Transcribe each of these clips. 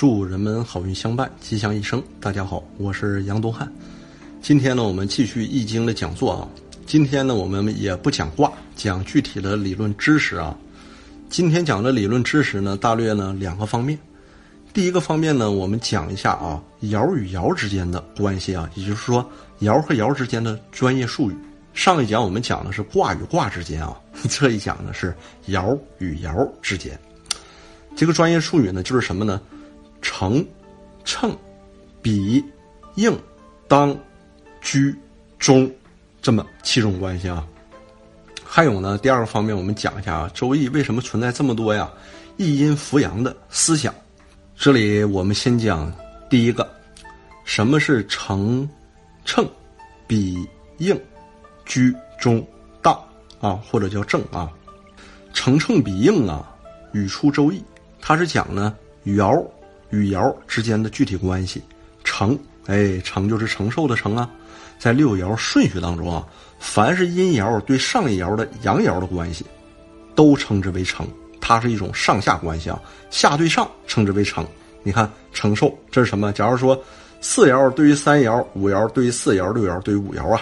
祝人们好运相伴，吉祥一生。大家好，我是杨东汉。今天呢，我们继续《易经》的讲座啊。今天呢，我们也不讲卦，讲具体的理论知识啊。今天讲的理论知识呢，大略呢两个方面。第一个方面呢，我们讲一下啊，爻与爻之间的关系啊，也就是说，爻和爻之间的专业术语。上一讲我们讲的是卦与卦之间啊，这一讲呢是爻与爻之间。这个专业术语呢，就是什么呢？成、称、比、应、当、居、中，这么七种关系啊。还有呢，第二个方面，我们讲一下啊，《周易》为什么存在这么多呀？一阴扶阳的思想。这里我们先讲第一个，什么是成、称、比、应、居、中、当啊，或者叫正啊？成、称、比、应啊，语出《周易》，它是讲呢爻。与爻之间的具体关系，承，哎，承就是承受的承啊，在六爻顺序当中啊，凡是阴爻对上一爻的阳爻的关系，都称之为承，它是一种上下关系啊，下对上称之为承。你看承受这是什么？假如说四爻对于三爻，五爻对于四爻，六爻对于五爻啊，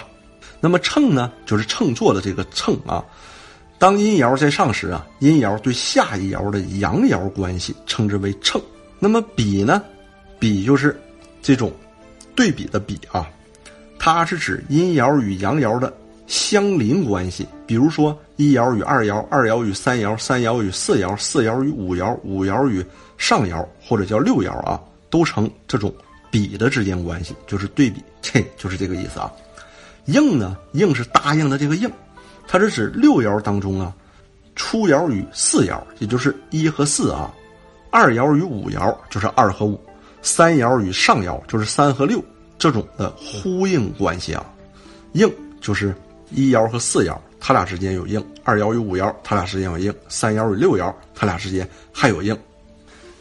那么称呢，就是秤座的这个秤啊。当阴爻在上时啊，阴爻对下一爻的阳爻关系称之为秤。那么比呢？比就是这种对比的比啊，它是指阴爻与阳爻的相邻关系。比如说一爻与二爻，二爻与三爻，三爻与四爻，四爻与五爻，五爻与上爻或者叫六爻啊，都成这种比的之间关系，就是对比，这就是这个意思啊。应呢，应是答应的这个应，它是指六爻当中啊，初爻与四爻，也就是一和四啊。二爻与五爻就是二和五，三爻与上爻就是三和六，这种的呼应关系啊，应就是一爻和四爻，它俩之间有应；二爻与五爻，它俩之间有应；三爻与六爻，它俩之间还有应。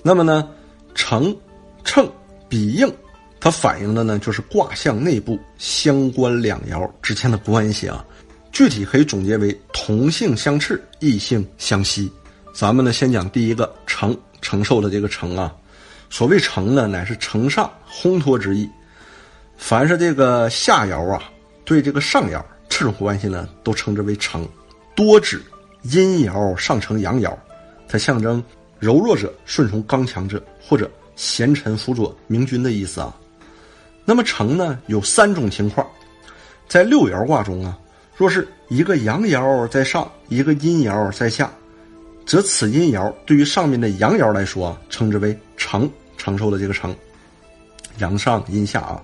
那么呢，成、称、比、应，它反映的呢就是卦象内部相关两爻之间的关系啊，具体可以总结为同性相斥，异性相吸。咱们呢先讲第一个成。承受的这个承啊，所谓承呢，乃是承上烘托之意。凡是这个下爻啊，对这个上爻这种关系呢，都称之为承，多指阴爻上承阳爻，它象征柔弱者顺从刚强者，或者贤臣辅佐明君的意思啊。那么承呢，有三种情况，在六爻卦中啊，若是一个阳爻在上，一个阴爻在下。则此阴爻对于上面的阳爻来说啊，称之为承承受的这个承，阳上阴下啊。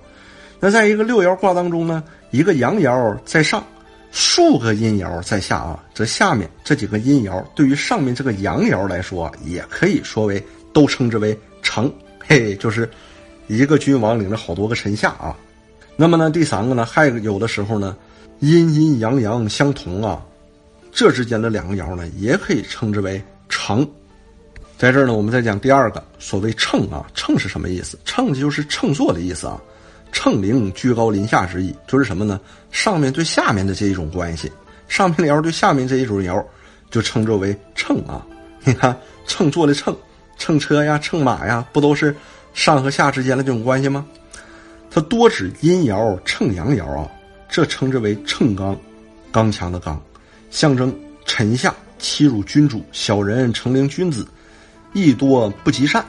那在一个六爻卦当中呢，一个阳爻在上，数个阴爻在下啊，则下面这几个阴爻对于上面这个阳爻来说，也可以说为都称之为承，嘿，就是一个君王领着好多个臣下啊。那么呢，第三个呢，还有的时候呢，阴阴阳阳相同啊。这之间的两个爻呢，也可以称之为乘。在这儿呢，我们再讲第二个，所谓乘啊，乘是什么意思？乘就是乘坐的意思啊，乘灵居高临下之意，就是什么呢？上面对下面的这一种关系，上面的爻对下面这一种爻，就称作为乘啊。你看，乘坐的乘，乘车呀，乘马呀，不都是上和下之间的这种关系吗？它多指阴爻乘阳爻啊，这称之为乘刚，刚强的刚。象征臣下欺辱君主，小人成凌君子，意多不及善。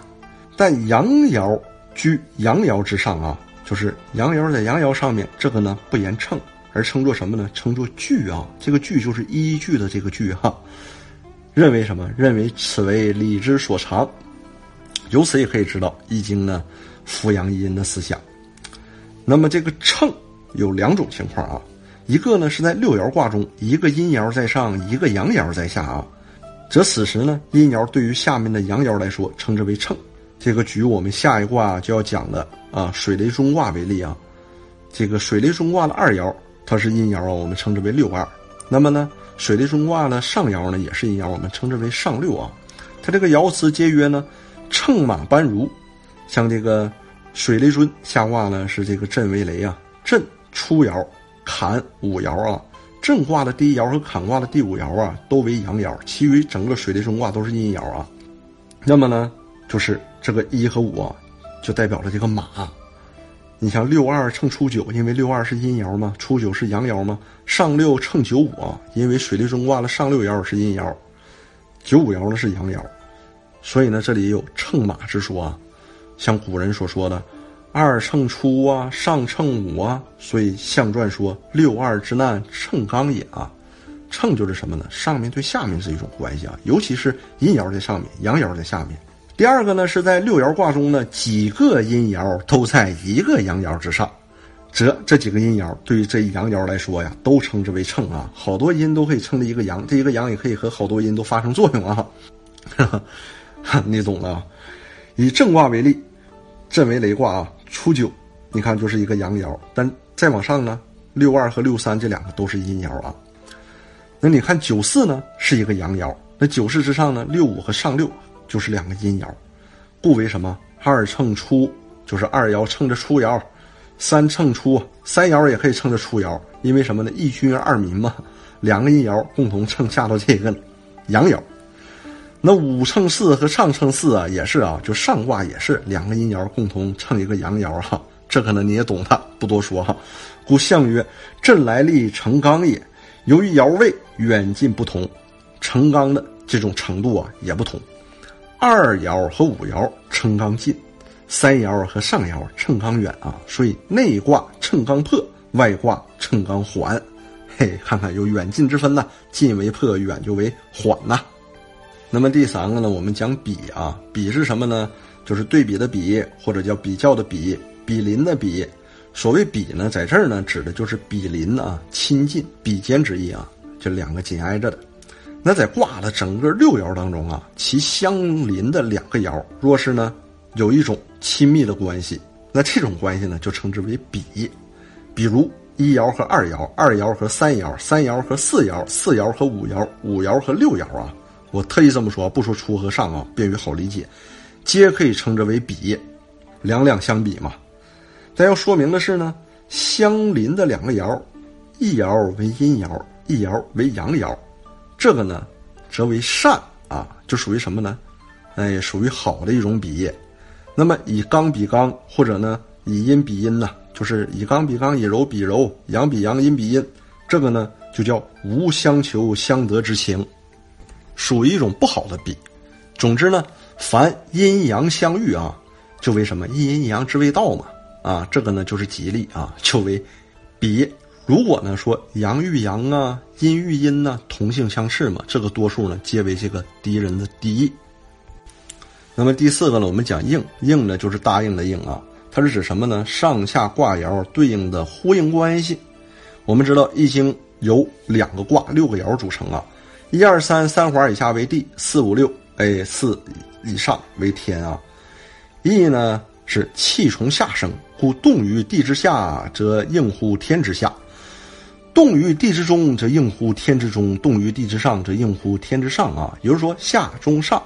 但阳爻居阳爻之上啊，就是阳爻在阳爻上面，这个呢不言秤，而称作什么呢？称作据啊。这个据就是依据的这个据哈。认为什么？认为此为理之所长。由此也可以知道《易经》呢扶阳阴的思想。那么这个秤有两种情况啊。一个呢是在六爻卦中，一个阴爻在上，一个阳爻在下啊，则此时呢，阴爻对于下面的阳爻来说，称之为秤。这个举我们下一卦就要讲的啊，水雷中卦为例啊，这个水雷中卦的二爻它是阴爻啊，我们称之为六二。那么呢，水雷中卦的上爻呢也是阴爻，我们称之为上六啊。它这个爻辞节约呢，乘马班如，像这个水雷尊下卦呢是这个震为雷啊，震初爻。坎五爻啊，震卦的第一爻和坎卦的第五爻啊，都为阳爻，其余整个水雷中卦都是阴爻啊。那么呢，就是这个一和五啊，就代表了这个马。你像六二乘初九，因为六二是阴爻嘛，初九是阳爻嘛。上六乘九五啊，因为水利中卦的上六爻是阴爻，九五爻呢是阳爻，所以呢这里也有乘马之说啊。像古人所说的“二乘初啊，上乘五啊”，所以象传说“六二之难，乘刚也”啊。乘就是什么呢？上面对下面是一种关系啊，尤其是阴爻在上面，阳爻在下面。第二个呢，是在六爻卦中呢，几个阴爻都在一个阳爻之上，则这几个阴爻对于这阳爻来说呀，都称之为乘啊。好多阴都可以称这一个阳，这一个阳也可以和好多阴都发生作用啊。你懂了。以正卦为例，震为雷卦啊，初九，你看就是一个阳爻，但再往上呢，六二和六三这两个都是阴爻啊。那你看九四呢是一个阳爻，那九四之上呢，六五和上六。就是两个阴爻，故为什么二乘初就是二爻乘着初爻，三乘初三爻也可以乘着初爻，因为什么呢？一君二民嘛，两个阴爻共同乘下到这个阳爻。那五乘四和上乘四啊，也是啊，就上卦也是两个阴爻共同乘一个阳爻哈。这可能你也懂的，不多说哈。故象曰：震来历成刚也。由于爻位远近不同，成刚的这种程度啊也不同。二爻和五爻称刚近，三爻和上爻称刚远啊，所以内卦称刚破，外卦称刚缓。嘿，看看有远近之分呢，近为破，远就为缓呐。那么第三个呢，我们讲比啊，比是什么呢？就是对比的比，或者叫比较的比，比邻的比。所谓比呢，在这儿呢，指的就是比邻啊，亲近、比肩之意啊，就两个紧挨着的。那在卦的整个六爻当中啊，其相邻的两个爻，若是呢有一种亲密的关系，那这种关系呢就称之为比。比如一爻和二爻，二爻和三爻，三爻和四爻，四爻和五爻，五爻和六爻啊。我特意这么说，不说初和上啊，便于好理解，皆可以称之为比，两两相比嘛。但要说明的是呢，相邻的两个爻，一爻为阴爻，一爻为阳爻。这个呢，则为善啊，就属于什么呢？哎，属于好的一种比。那么以刚比刚，或者呢以阴比阴呢，就是以刚比刚，以柔比柔，阳比阳，阴比阴。这个呢就叫无相求相得之情，属于一种不好的比。总之呢，凡阴阳相遇啊，就为什么一阴一阳之谓道嘛啊，这个呢就是吉利啊，就为比。如果呢说阳遇阳啊，阴遇阴呢，同性相斥嘛，这个多数呢皆为这个敌人的敌意。那么第四个呢，我们讲应应呢，就是答应的应啊，它是指什么呢？上下卦爻对应的呼应关系。我们知道易经由两个卦六个爻组成啊，一二三三环以下为地，四五六哎四以上为天啊。易呢是气从下生，故动于地之下，则应乎天之下。动于地之中，则应乎天之中；动于地之上，则应乎天之上啊。也就是说，下中上，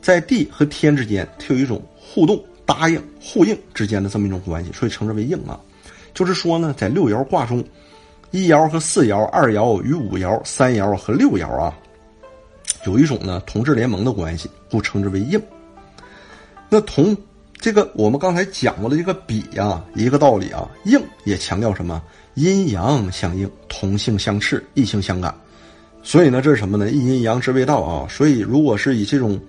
在地和天之间，它有一种互动、答应、呼应之间的这么一种关系，所以称之为应啊。就是说呢，在六爻卦中，一爻和四爻，二爻与五爻，三爻和六爻啊，有一种呢同志联盟的关系，故称之为应。那同这个我们刚才讲过的这个比啊，一个道理啊，应也强调什么？阴阳相应，同性相斥，异性相感，所以呢，这是什么呢？一阴阳之谓道啊。所以，如果是以这种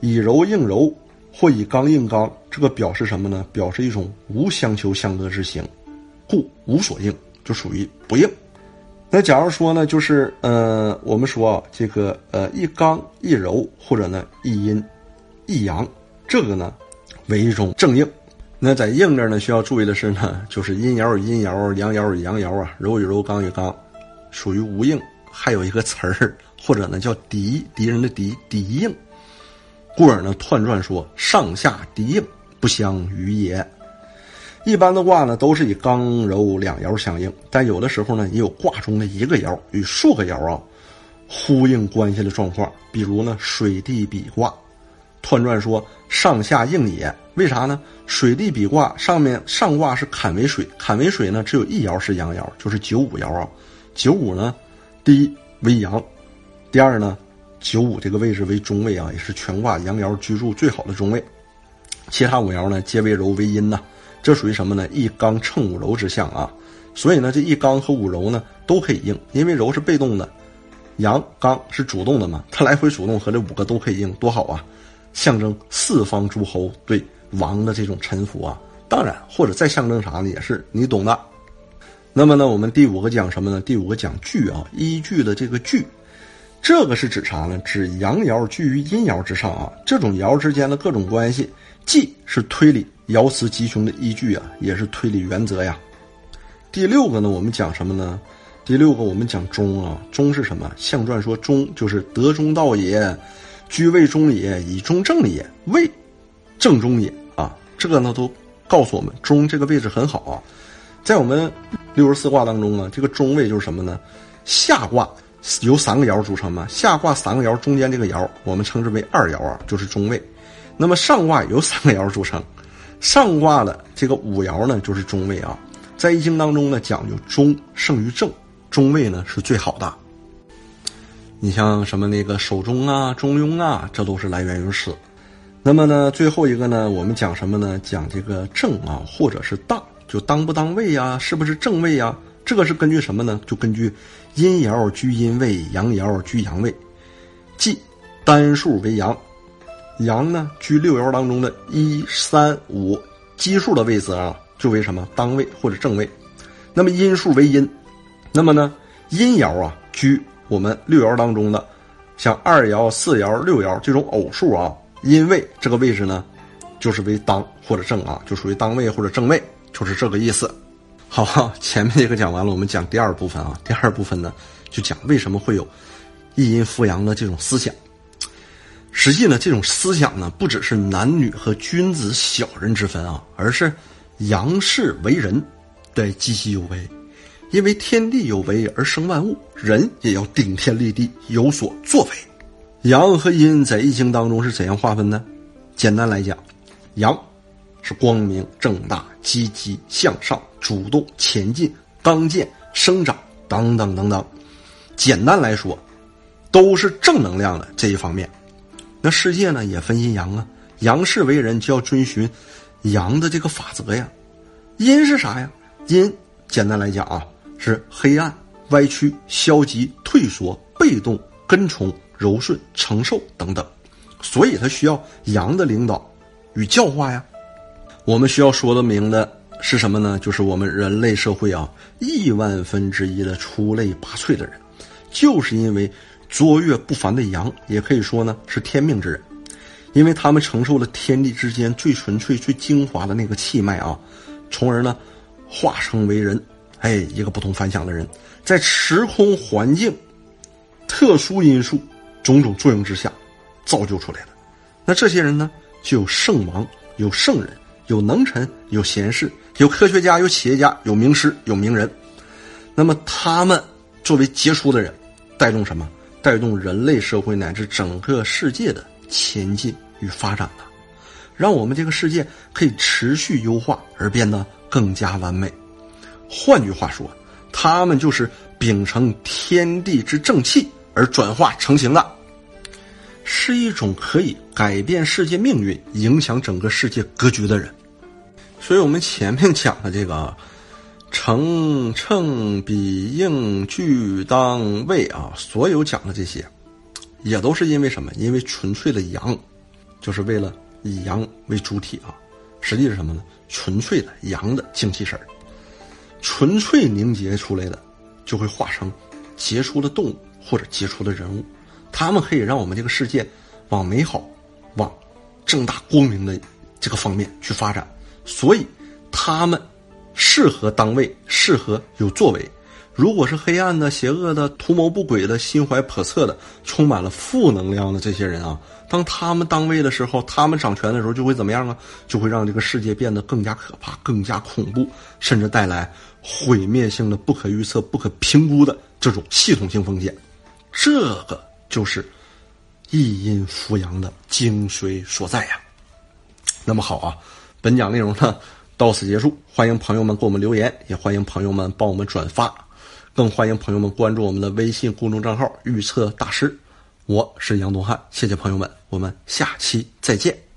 以柔应柔，或以刚应刚，这个表示什么呢？表示一种无相求相得之行，故无所应，就属于不硬。那假如说呢，就是呃，我们说这个呃，一刚一柔，或者呢一阴一阳，这个呢为一种正应。那在硬这呢，需要注意的是呢，就是阴爻与阴爻，阳爻与阳爻啊，柔与柔，刚与刚，属于无硬。还有一个词儿，或者呢叫敌，敌人的敌，敌硬。故而呢，彖传说上下敌硬，不相与也。一般的卦呢，都是以刚柔两爻相应，但有的时候呢，也有卦中的一个爻与数个爻啊呼应关系的状况。比如呢，水地比卦。彖传说上下应也，为啥呢？水地比卦上面上卦是坎为水，坎为水呢，只有一爻是阳爻，就是九五爻啊。九五呢，第一为阳，第二呢九五这个位置为中位啊，也是全卦阳爻居住最好的中位。其他五爻呢，皆为柔为阴呐，这属于什么呢？一刚乘五柔之象啊。所以呢，这一刚和五柔呢都可以应，因为柔是被动的，阳刚是主动的嘛，它来回主动和这五个都可以应，多好啊！象征四方诸侯对王的这种臣服啊。当然，或者再象征啥呢？也是你懂的。那么呢，我们第五个讲什么呢？第五个讲据啊，依据的这个据，这个是指啥呢？指阳爻居于阴爻之上啊，这种爻之间的各种关系，既是推理爻辞吉凶的依据啊，也是推理原则呀。第六个呢，我们讲什么呢？第六个我们讲中啊，中是什么？象传说中就是德中道也，居位中也，以中正也，位正中也啊。这个呢都告诉我们中这个位置很好啊，在我们。六十四卦当中呢，这个中位就是什么呢？下卦由三个爻组成嘛，下卦三个爻中间这个爻我们称之为二爻啊，就是中位。那么上卦由三个爻组成，上卦的这个五爻呢就是中位啊。在易经当中呢，讲究中胜于正，中位呢是最好的。你像什么那个守中啊、中庸啊，这都是来源于此。那么呢，最后一个呢，我们讲什么呢？讲这个正啊，或者是当。就当不当位呀？是不是正位呀？这个是根据什么呢？就根据阴爻居阴位，阳爻居阳位，即单数为阳，阳呢居六爻当中的一三五奇数的位置啊，就为什么当位或者正位？那么阴数为阴，那么呢阴爻啊居我们六爻当中的像二爻、四爻、六爻这种偶数啊，阴位这个位置呢，就是为当或者正啊，就属于当位或者正位。就是这个意思。好，前面这个讲完了，我们讲第二部分啊。第二部分呢，就讲为什么会有一阴复阳的这种思想。实际呢，这种思想呢，不只是男女和君子小人之分啊，而是阳世为人的积极有为。因为天地有为而生万物，人也要顶天立地，有所作为。阳和阴在易经当中是怎样划分呢？简单来讲，阳。是光明正大、积极向上、主动前进、刚健生长等等等等。简单来说，都是正能量的这一方面。那世界呢也分阴阳啊，阳世为人就要遵循阳的这个法则呀。阴是啥呀？阴简单来讲啊，是黑暗、歪曲、消极、退缩、被动、跟从、柔顺、承受等等。所以它需要阳的领导与教化呀。我们需要说的明的是什么呢？就是我们人类社会啊，亿万分之一的出类拔萃的人，就是因为卓越不凡的阳，也可以说呢是天命之人，因为他们承受了天地之间最纯粹、最精华的那个气脉啊，从而呢化成为人，哎，一个不同凡响的人，在时空环境、特殊因素种种作用之下，造就出来的。那这些人呢，就有圣王，有圣人。有能臣，有贤士，有科学家，有企业家，有名师，有名人。那么他们作为杰出的人，带动什么？带动人类社会乃至整个世界的前进与发展呢？让我们这个世界可以持续优化而变得更加完美。换句话说，他们就是秉承天地之正气而转化成型的。是一种可以改变世界命运、影响整个世界格局的人，所以我们前面讲的这个成称比应俱当位啊，所有讲的这些，也都是因为什么？因为纯粹的阳，就是为了以阳为主体啊。实际是什么呢？纯粹的阳的精气神儿，纯粹凝结出来的，就会化成杰出的动物或者杰出的人物。他们可以让我们这个世界往美好、往正大光明的这个方面去发展，所以他们适合当位，适合有作为。如果是黑暗的、邪恶的、图谋不轨的、心怀叵测的、充满了负能量的这些人啊，当他们当位的时候，他们掌权的时候就会怎么样啊？就会让这个世界变得更加可怕、更加恐怖，甚至带来毁灭性的、不可预测、不可评估的这种系统性风险。这个。就是一阴扶阳的精髓所在呀。那么好啊，本讲内容呢到此结束。欢迎朋友们给我们留言，也欢迎朋友们帮我们转发，更欢迎朋友们关注我们的微信公众账号“预测大师”。我是杨东汉，谢谢朋友们，我们下期再见。